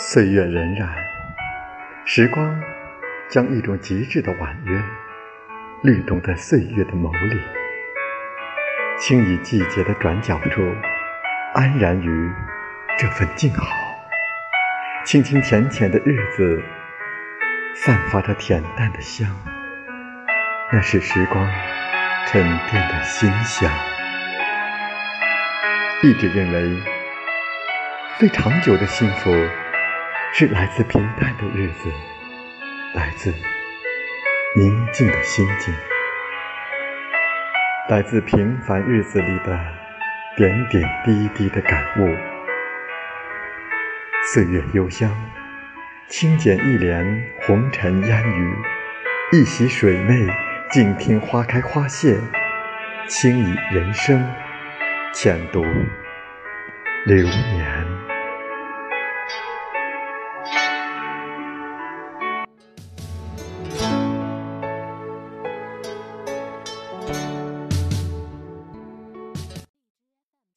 岁月荏苒，时光将一种极致的婉约律动在岁月的眸里，轻倚季节的转角处，安然于这份静好。清清浅浅的日子，散发着恬淡的香，那是时光沉淀的馨香。一直认为，最长久的幸福。是来自平淡的日子，来自宁静的心境，来自平凡日子里的点点滴滴的感悟。岁月幽香，轻剪一帘红尘烟雨，一袭水媚，静听花开花谢，轻倚人生，浅读流年。